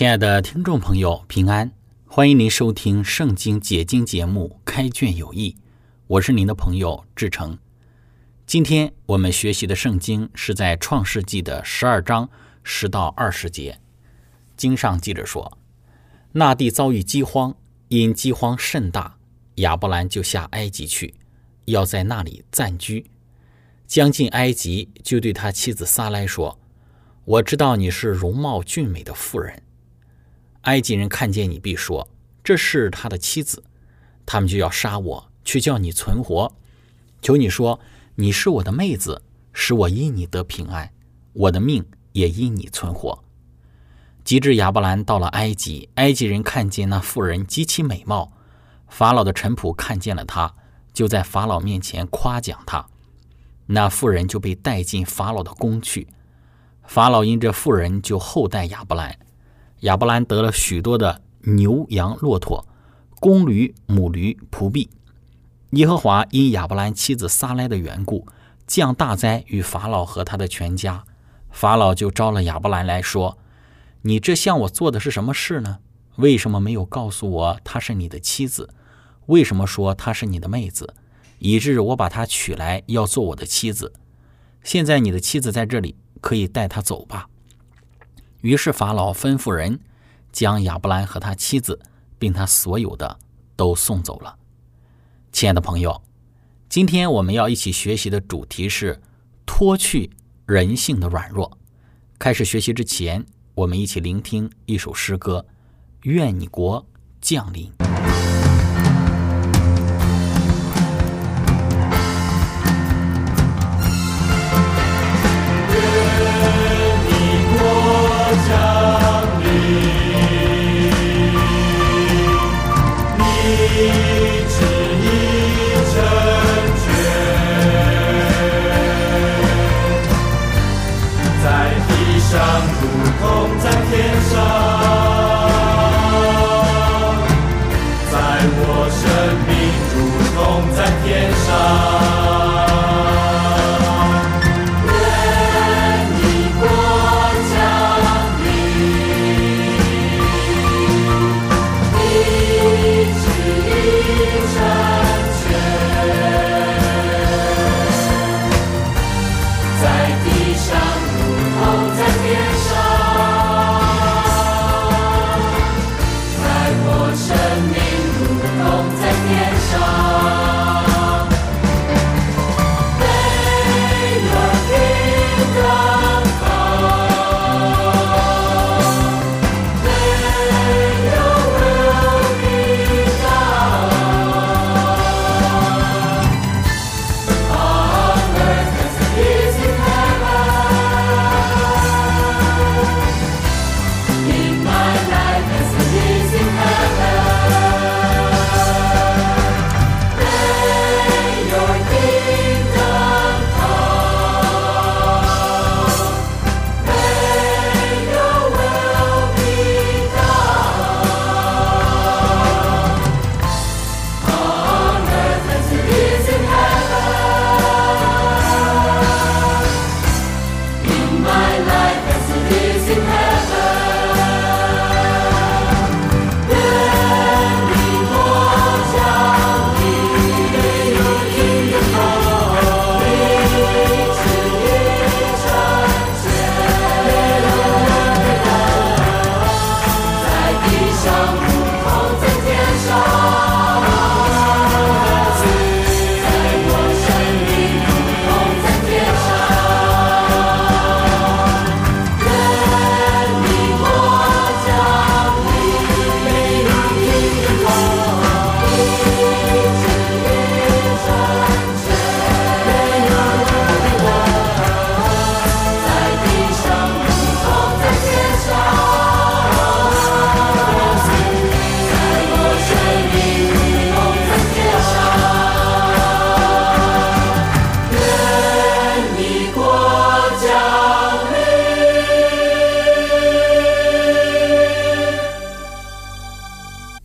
亲爱的听众朋友，平安！欢迎您收听《圣经解经》节目《开卷有益》，我是您的朋友志成。今天我们学习的圣经是在《创世纪》的十二章十到二十节。经上记着说，那地遭遇饥荒，因饥荒甚大，亚伯兰就下埃及去，要在那里暂居。将近埃及，就对他妻子撒来说：“我知道你是容貌俊美的妇人。”埃及人看见你，必说：“这是他的妻子。”他们就要杀我，却叫你存活。求你说：“你是我的妹子，使我因你得平安，我的命也因你存活。”及至亚伯兰到了埃及，埃及人看见那妇人极其美貌，法老的臣仆看见了他，就在法老面前夸奖他。那妇人就被带进法老的宫去。法老因这妇人，就厚待亚伯兰。亚伯兰得了许多的牛羊骆驼、公驴母驴仆婢。耶和华因亚伯兰妻子撒来的缘故，降大灾与法老和他的全家。法老就招了亚伯兰来说：“你这向我做的是什么事呢？为什么没有告诉我她是你的妻子？为什么说她是你的妹子，以致我把她娶来要做我的妻子？现在你的妻子在这里，可以带她走吧。”于是法老吩咐人将亚伯兰和他妻子，并他所有的都送走了。亲爱的朋友，今天我们要一起学习的主题是脱去人性的软弱。开始学习之前，我们一起聆听一首诗歌：愿你国降临。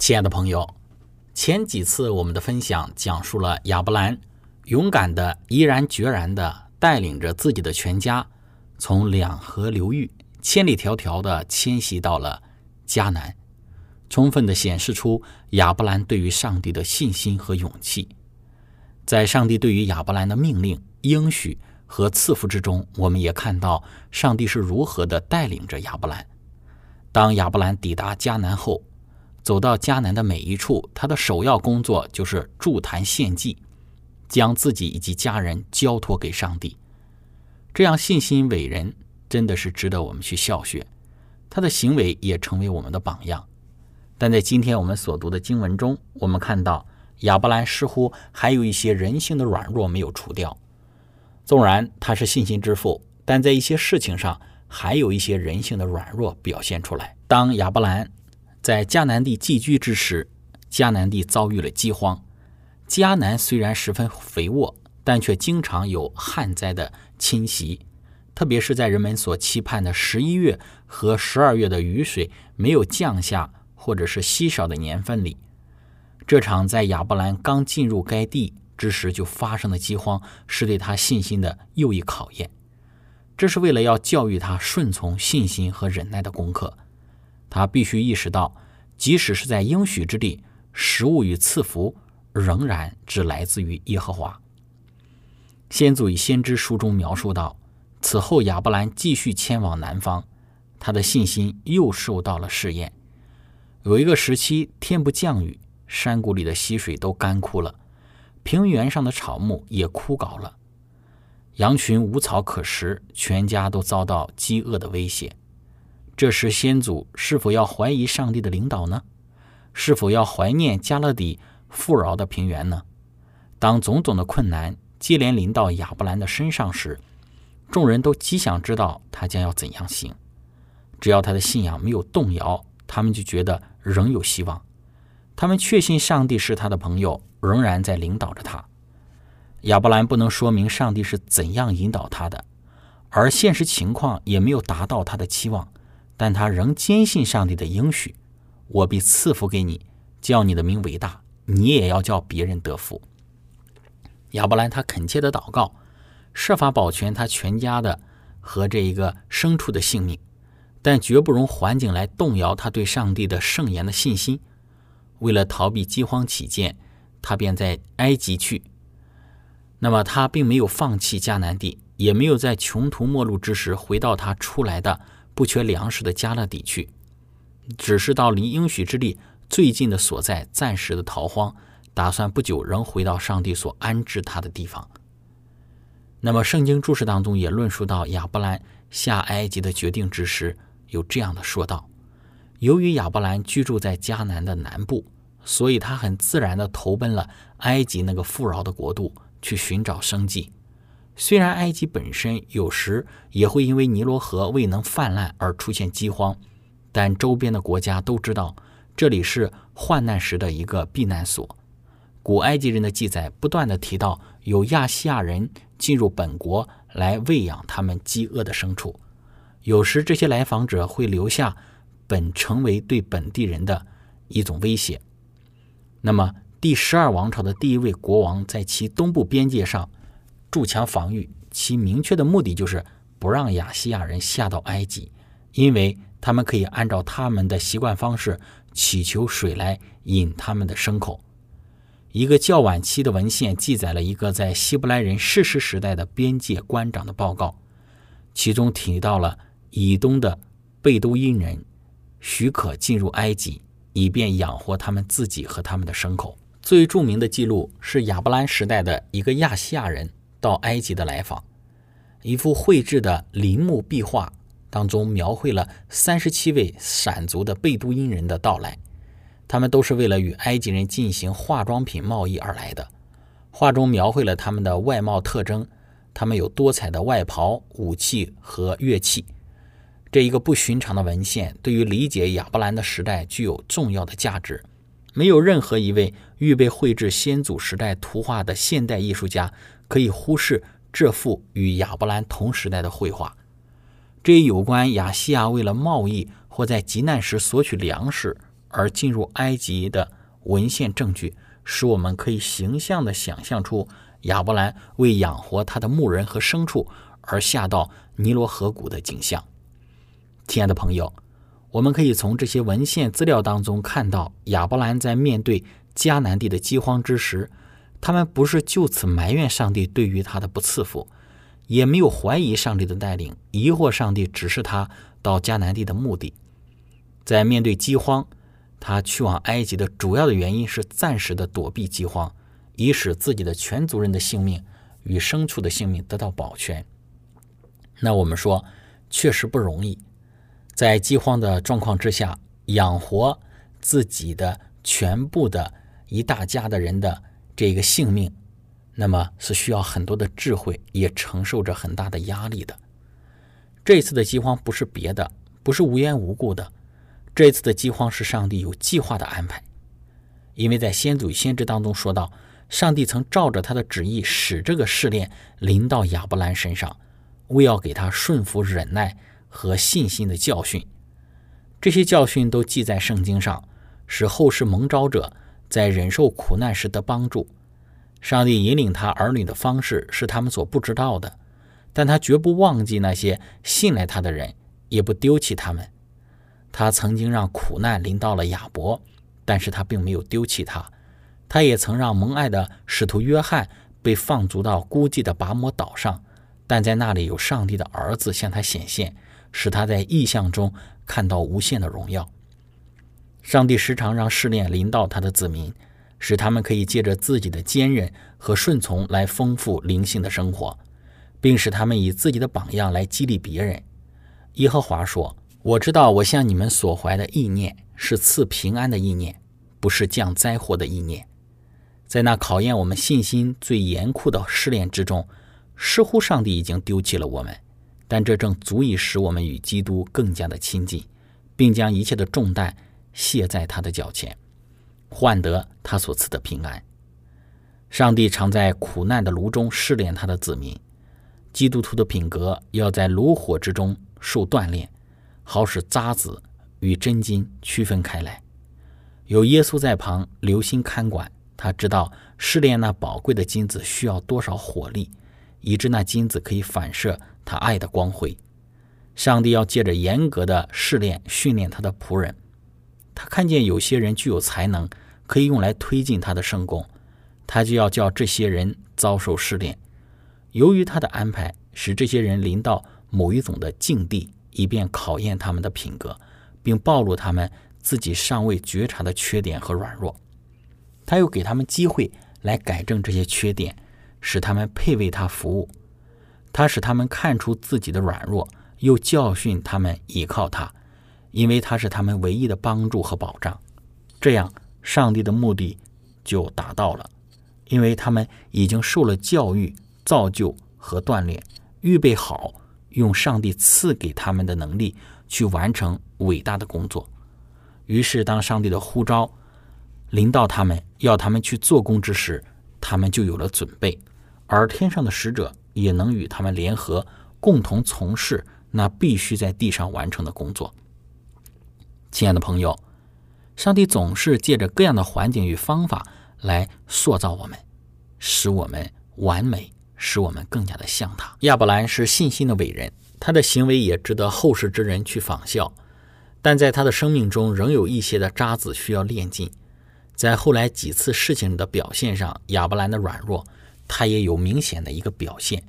亲爱的朋友，前几次我们的分享讲述了亚伯兰勇敢的、毅然决然的带领着自己的全家，从两河流域千里迢迢的迁徙到了迦南，充分的显示出亚伯兰对于上帝的信心和勇气。在上帝对于亚伯兰的命令、应许和赐福之中，我们也看到上帝是如何的带领着亚伯兰。当亚伯兰抵达迦南后，走到迦南的每一处，他的首要工作就是筑坛献祭，将自己以及家人交托给上帝。这样信心伟人真的是值得我们去效学，他的行为也成为我们的榜样。但在今天我们所读的经文中，我们看到亚伯兰似乎还有一些人性的软弱没有除掉。纵然他是信心之父，但在一些事情上还有一些人性的软弱表现出来。当亚伯兰。在迦南地寄居之时，迦南地遭遇了饥荒。迦南虽然十分肥沃，但却经常有旱灾的侵袭，特别是在人们所期盼的十一月和十二月的雨水没有降下或者是稀少的年份里，这场在亚伯兰刚进入该地之时就发生的饥荒，是对他信心的又一考验。这是为了要教育他顺从、信心和忍耐的功课。他必须意识到，即使是在应许之地，食物与赐福仍然只来自于耶和华。先祖与先知书中描述到，此后亚伯兰继续迁往南方，他的信心又受到了试验。有一个时期，天不降雨，山谷里的溪水都干枯了，平原上的草木也枯槁了，羊群无草可食，全家都遭到饥饿的威胁。这时，先祖是否要怀疑上帝的领导呢？是否要怀念加勒底富饶的平原呢？当种种的困难接连临到亚伯兰的身上时，众人都极想知道他将要怎样行。只要他的信仰没有动摇，他们就觉得仍有希望。他们确信上帝是他的朋友，仍然在领导着他。亚伯兰不能说明上帝是怎样引导他的，而现实情况也没有达到他的期望。但他仍坚信上帝的应许：“我必赐福给你，叫你的名伟大，你也要叫别人得福。”亚伯兰他恳切的祷告，设法保全他全家的和这一个牲畜的性命，但绝不容环境来动摇他对上帝的圣言的信心。为了逃避饥荒起见，他便在埃及去。那么他并没有放弃迦南地，也没有在穷途末路之时回到他出来的。不缺粮食的加勒底去，只是到离应许之地最近的所在暂时的逃荒，打算不久仍回到上帝所安置他的地方。那么，圣经注释当中也论述到亚伯兰下埃及的决定之时，有这样的说道：由于亚伯兰居住在迦南的南部，所以他很自然的投奔了埃及那个富饶的国度，去寻找生计。虽然埃及本身有时也会因为尼罗河未能泛滥而出现饥荒，但周边的国家都知道这里是患难时的一个避难所。古埃及人的记载不断的提到有亚细亚人进入本国来喂养他们饥饿的牲畜，有时这些来访者会留下本成为对本地人的一种威胁。那么第十二王朝的第一位国王在其东部边界上。筑墙防御，其明确的目的就是不让亚细亚人下到埃及，因为他们可以按照他们的习惯方式祈求水来引他们的牲口。一个较晚期的文献记载了一个在希伯来人世世时代的边界官长的报告，其中提到了以东的贝都因人许可进入埃及，以便养活他们自己和他们的牲口。最著名的记录是亚伯兰时代的一个亚细亚人。到埃及的来访，一幅绘制的陵墓壁画当中描绘了三十七位闪族的贝都因人的到来，他们都是为了与埃及人进行化妆品贸易而来的。画中描绘了他们的外貌特征，他们有多彩的外袍、武器和乐器。这一个不寻常的文献，对于理解亚伯兰的时代具有重要的价值。没有任何一位预备绘制先祖时代图画的现代艺术家。可以忽视这幅与亚伯兰同时代的绘画。这一有关亚细亚为了贸易或在极难时索取粮食而进入埃及的文献证据，使我们可以形象地想象出亚伯兰为养活他的牧人和牲畜而下到尼罗河谷的景象。亲爱的朋友，我们可以从这些文献资料当中看到，亚伯兰在面对迦南地的饥荒之时，他们不是就此埋怨上帝对于他的不赐福，也没有怀疑上帝的带领，疑惑上帝指示他到迦南地的目的。在面对饥荒，他去往埃及的主要的原因是暂时的躲避饥荒，以使自己的全族人的性命与牲畜的性命得到保全。那我们说，确实不容易。在饥荒的状况之下，养活自己的全部的一大家的人的这个性命，那么是需要很多的智慧，也承受着很大的压力的。这次的饥荒不是别的，不是无缘无故的，这次的饥荒是上帝有计划的安排，因为在先祖先知当中说到，上帝曾照着他的旨意使这个试炼临到亚伯兰身上，为要给他顺服忍耐。和信心的教训，这些教训都记在圣经上，使后世蒙召者在忍受苦难时的帮助。上帝引领他儿女的方式是他们所不知道的，但他绝不忘记那些信赖他的人，也不丢弃他们。他曾经让苦难临到了亚伯，但是他并没有丢弃他。他也曾让蒙爱的使徒约翰被放逐到孤寂的拔摩岛上，但在那里有上帝的儿子向他显现。使他在意象中看到无限的荣耀。上帝时常让试炼临到他的子民，使他们可以借着自己的坚韧和顺从来丰富灵性的生活，并使他们以自己的榜样来激励别人。耶和华说：“我知道我向你们所怀的意念是赐平安的意念，不是降灾祸的意念。”在那考验我们信心最严酷的试炼之中，似乎上帝已经丢弃了我们。但这正足以使我们与基督更加的亲近，并将一切的重担卸在他的脚前，换得他所赐的平安。上帝常在苦难的炉中试炼他的子民，基督徒的品格要在炉火之中受锻炼，好使渣子与真金区分开来。有耶稣在旁留心看管，他知道试炼那宝贵的金子需要多少火力，以致那金子可以反射。他爱的光辉，上帝要借着严格的试炼训练他的仆人。他看见有些人具有才能，可以用来推进他的圣功，他就要叫这些人遭受试炼。由于他的安排，使这些人临到某一种的境地，以便考验他们的品格，并暴露他们自己尚未觉察的缺点和软弱。他又给他们机会来改正这些缺点，使他们配为他服务。他使他们看出自己的软弱，又教训他们依靠他，因为他是他们唯一的帮助和保障。这样，上帝的目的就达到了，因为他们已经受了教育、造就和锻炼，预备好用上帝赐给他们的能力去完成伟大的工作。于是，当上帝的呼召临到他们，要他们去做工之时，他们就有了准备，而天上的使者。也能与他们联合，共同从事那必须在地上完成的工作。亲爱的朋友，上帝总是借着各样的环境与方法来塑造我们，使我们完美，使我们更加的像他。亚伯兰是信心的伟人，他的行为也值得后世之人去仿效。但在他的生命中，仍有一些的渣子需要炼尽。在后来几次事情的表现上，亚伯兰的软弱。他也有明显的一个表现，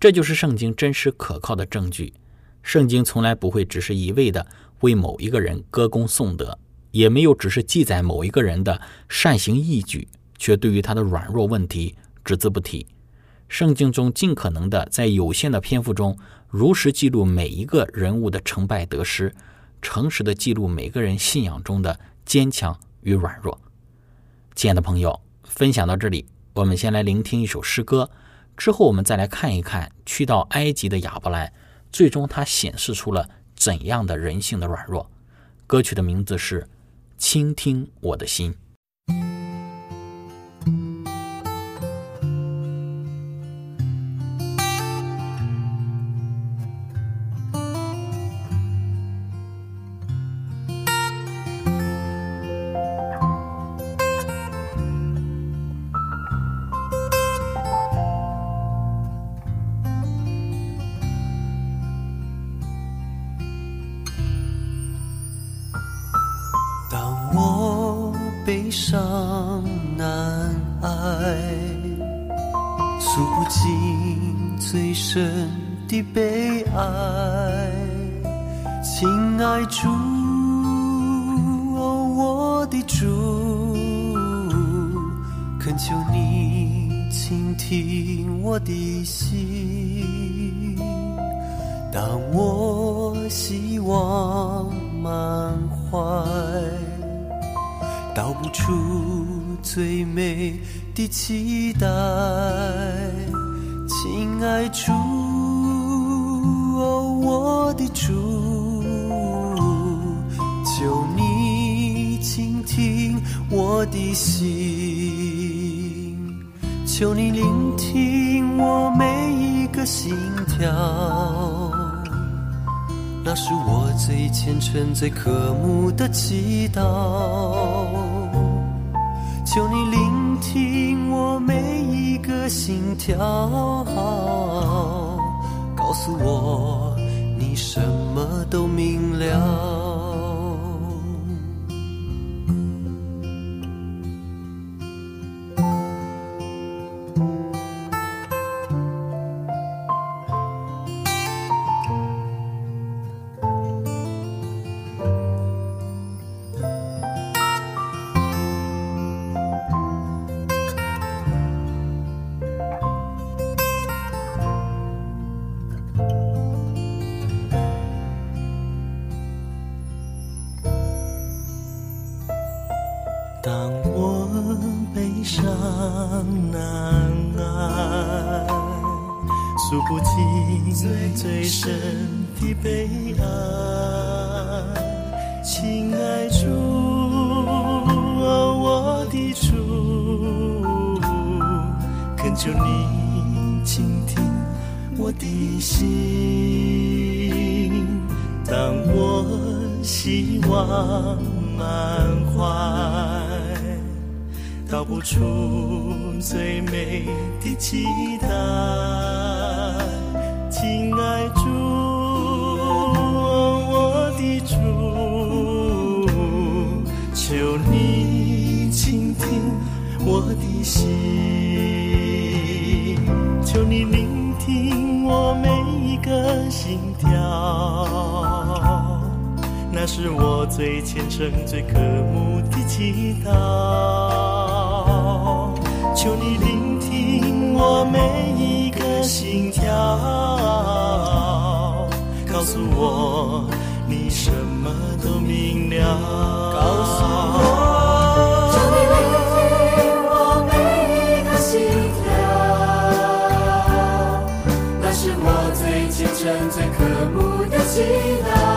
这就是圣经真实可靠的证据。圣经从来不会只是一味的为某一个人歌功颂德，也没有只是记载某一个人的善行义举，却对于他的软弱问题只字不提。圣经中尽可能的在有限的篇幅中，如实记录每一个人物的成败得失，诚实的记录每个人信仰中的坚强与软弱。亲爱的朋友，分享到这里。我们先来聆听一首诗歌，之后我们再来看一看去到埃及的亚伯兰，最终他显示出了怎样的人性的软弱。歌曲的名字是《倾听我的心》。最深的悲哀。亲爱主，哦，我的主，恳求你倾听我的心。当我希望满怀，道不出最美的期待。亲爱主，哦，我的主，求你倾听我的心，求你聆听我每一个心跳。那是我最虔诚、最渴慕的祈祷。求你聆心跳，告诉我你什么都明了。悲哀。亲爱主，哦，我的主，恳求你倾听我的心。当我希望满怀。道不出最美的期待，亲爱主，的主，求你倾听我的心，求你聆听我每一个心跳，那是我最虔诚、最渴慕的祈祷。求你聆听我每一个心跳，告诉我你什么都明了。告诉我，求你聆听我每一个心跳，那是我最虔诚、最渴慕的祈祷。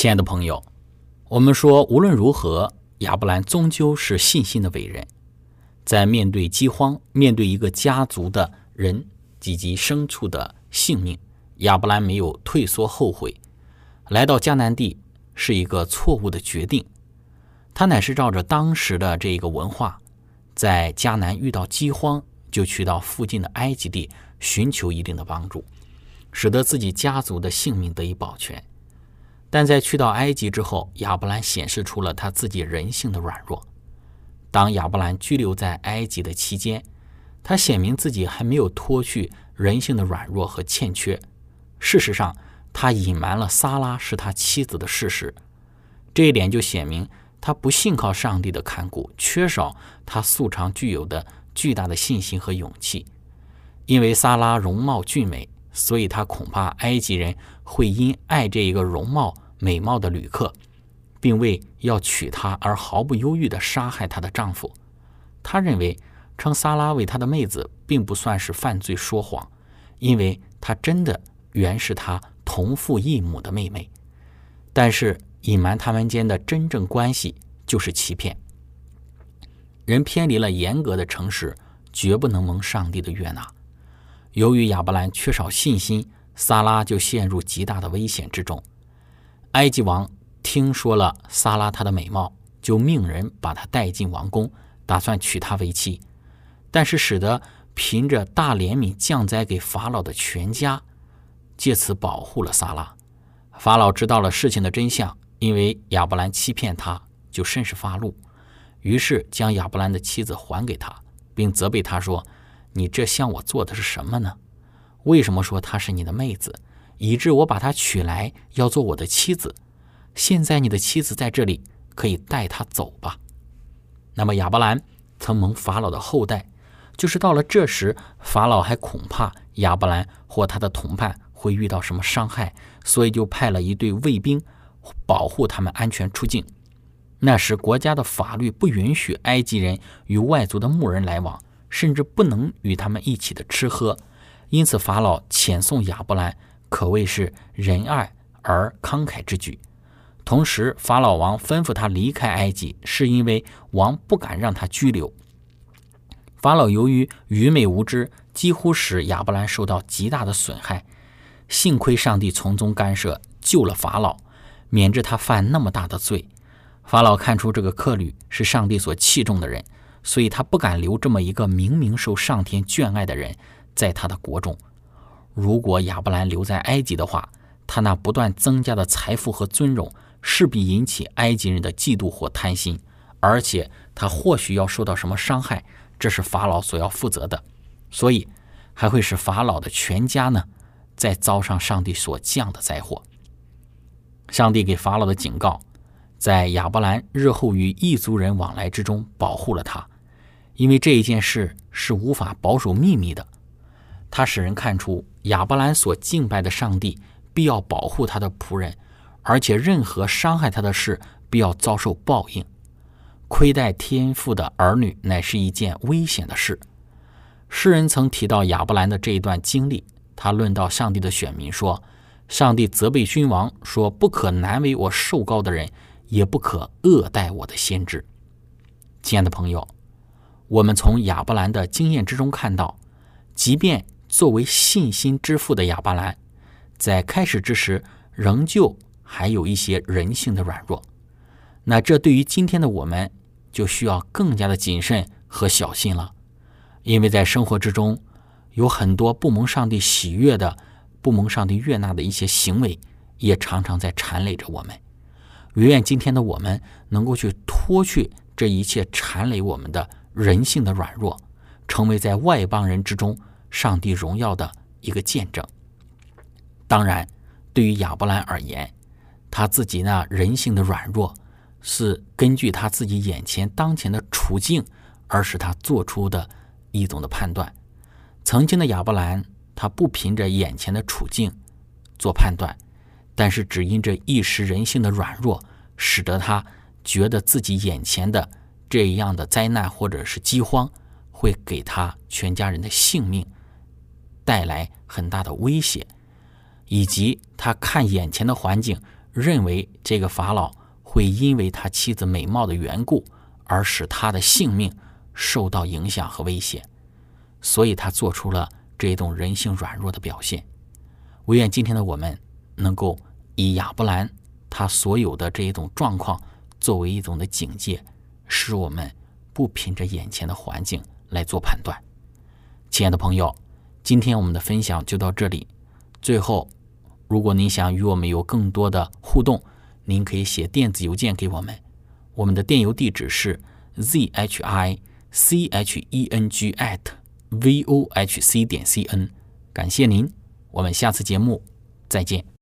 亲爱的朋友，我们说，无论如何，亚伯兰终究是信心的伟人。在面对饥荒、面对一个家族的人以及牲畜的性命，亚伯兰没有退缩后悔。来到迦南地是一个错误的决定，他乃是照着当时的这个文化，在迦南遇到饥荒，就去到附近的埃及地寻求一定的帮助，使得自己家族的性命得以保全。但在去到埃及之后，亚伯兰显示出了他自己人性的软弱。当亚伯兰居留在埃及的期间，他显明自己还没有脱去人性的软弱和欠缺。事实上，他隐瞒了撒拉是他妻子的事实，这一点就显明他不信靠上帝的看顾，缺少他素常具有的巨大的信心和勇气。因为撒拉容貌俊美，所以他恐怕埃及人会因爱这一个容貌美貌的旅客，并为要娶她而毫不犹豫地杀害她的丈夫。他认为称萨拉为他的妹子，并不算是犯罪说谎，因为他真的原是他。同父异母的妹妹，但是隐瞒他们间的真正关系就是欺骗。人偏离了严格的诚实，绝不能蒙上帝的悦纳。由于亚伯兰缺少信心，撒拉就陷入极大的危险之中。埃及王听说了撒拉她的美貌，就命人把她带进王宫，打算娶她为妻。但是使得凭着大怜悯降灾给法老的全家。借此保护了撒拉。法老知道了事情的真相，因为亚伯兰欺骗他，就甚是发怒，于是将亚伯兰的妻子还给他，并责备他说：“你这向我做的是什么呢？为什么说她是你的妹子，以致我把她娶来要做我的妻子？现在你的妻子在这里，可以带她走吧。”那么亚伯兰曾蒙法老的后代，就是到了这时，法老还恐怕亚伯兰或他的同伴。会遇到什么伤害，所以就派了一队卫兵保护他们安全出境。那时国家的法律不允许埃及人与外族的牧人来往，甚至不能与他们一起的吃喝。因此法老遣送亚伯兰，可谓是仁爱而慷慨之举。同时，法老王吩咐他离开埃及，是因为王不敢让他拘留。法老由于愚昧无知，几乎使亚伯兰受到极大的损害。幸亏上帝从中干涉，救了法老，免致他犯那么大的罪。法老看出这个客旅是上帝所器重的人，所以他不敢留这么一个明明受上天眷爱的人在他的国中。如果亚伯兰留在埃及的话，他那不断增加的财富和尊荣势必引起埃及人的嫉妒或贪心，而且他或许要受到什么伤害，这是法老所要负责的。所以还会使法老的全家呢？再遭上上帝所降的灾祸。上帝给法老的警告，在亚伯兰日后与异族人往来之中保护了他，因为这一件事是无法保守秘密的。他使人看出亚伯兰所敬拜的上帝必要保护他的仆人，而且任何伤害他的事必要遭受报应。亏待天父的儿女乃是一件危险的事。诗人曾提到亚伯兰的这一段经历。他论到上帝的选民说：“上帝责备君王说，不可难为我受高的人，也不可恶待我的先知。”亲爱的朋友，我们从亚伯兰的经验之中看到，即便作为信心之父的亚伯兰，在开始之时仍旧还有一些人性的软弱。那这对于今天的我们，就需要更加的谨慎和小心了，因为在生活之中。有很多不蒙上帝喜悦的、不蒙上帝悦纳的一些行为，也常常在缠累着我们。唯愿今天的我们能够去脱去这一切缠累我们的人性的软弱，成为在外邦人之中上帝荣耀的一个见证。当然，对于亚伯兰而言，他自己那人性的软弱，是根据他自己眼前当前的处境，而使他做出的一种的判断。曾经的亚伯兰，他不凭着眼前的处境做判断，但是只因这一时人性的软弱，使得他觉得自己眼前的这样的灾难或者是饥荒，会给他全家人的性命带来很大的威胁，以及他看眼前的环境认为这个法老会因为他妻子美貌的缘故而使他的性命受到影响和威胁，所以他做出了这种人性软弱的表现。唯愿今天的我们能够以亚伯兰他所有的这一种状况作为一种的警戒，使我们不凭着眼前的环境来做判断。亲爱的朋友，今天我们的分享就到这里。最后，如果您想与我们有更多的互动，您可以写电子邮件给我们，我们的电邮地址是 z h i c h e n g at v o h c 点 c n。感谢您，我们下次节目再见。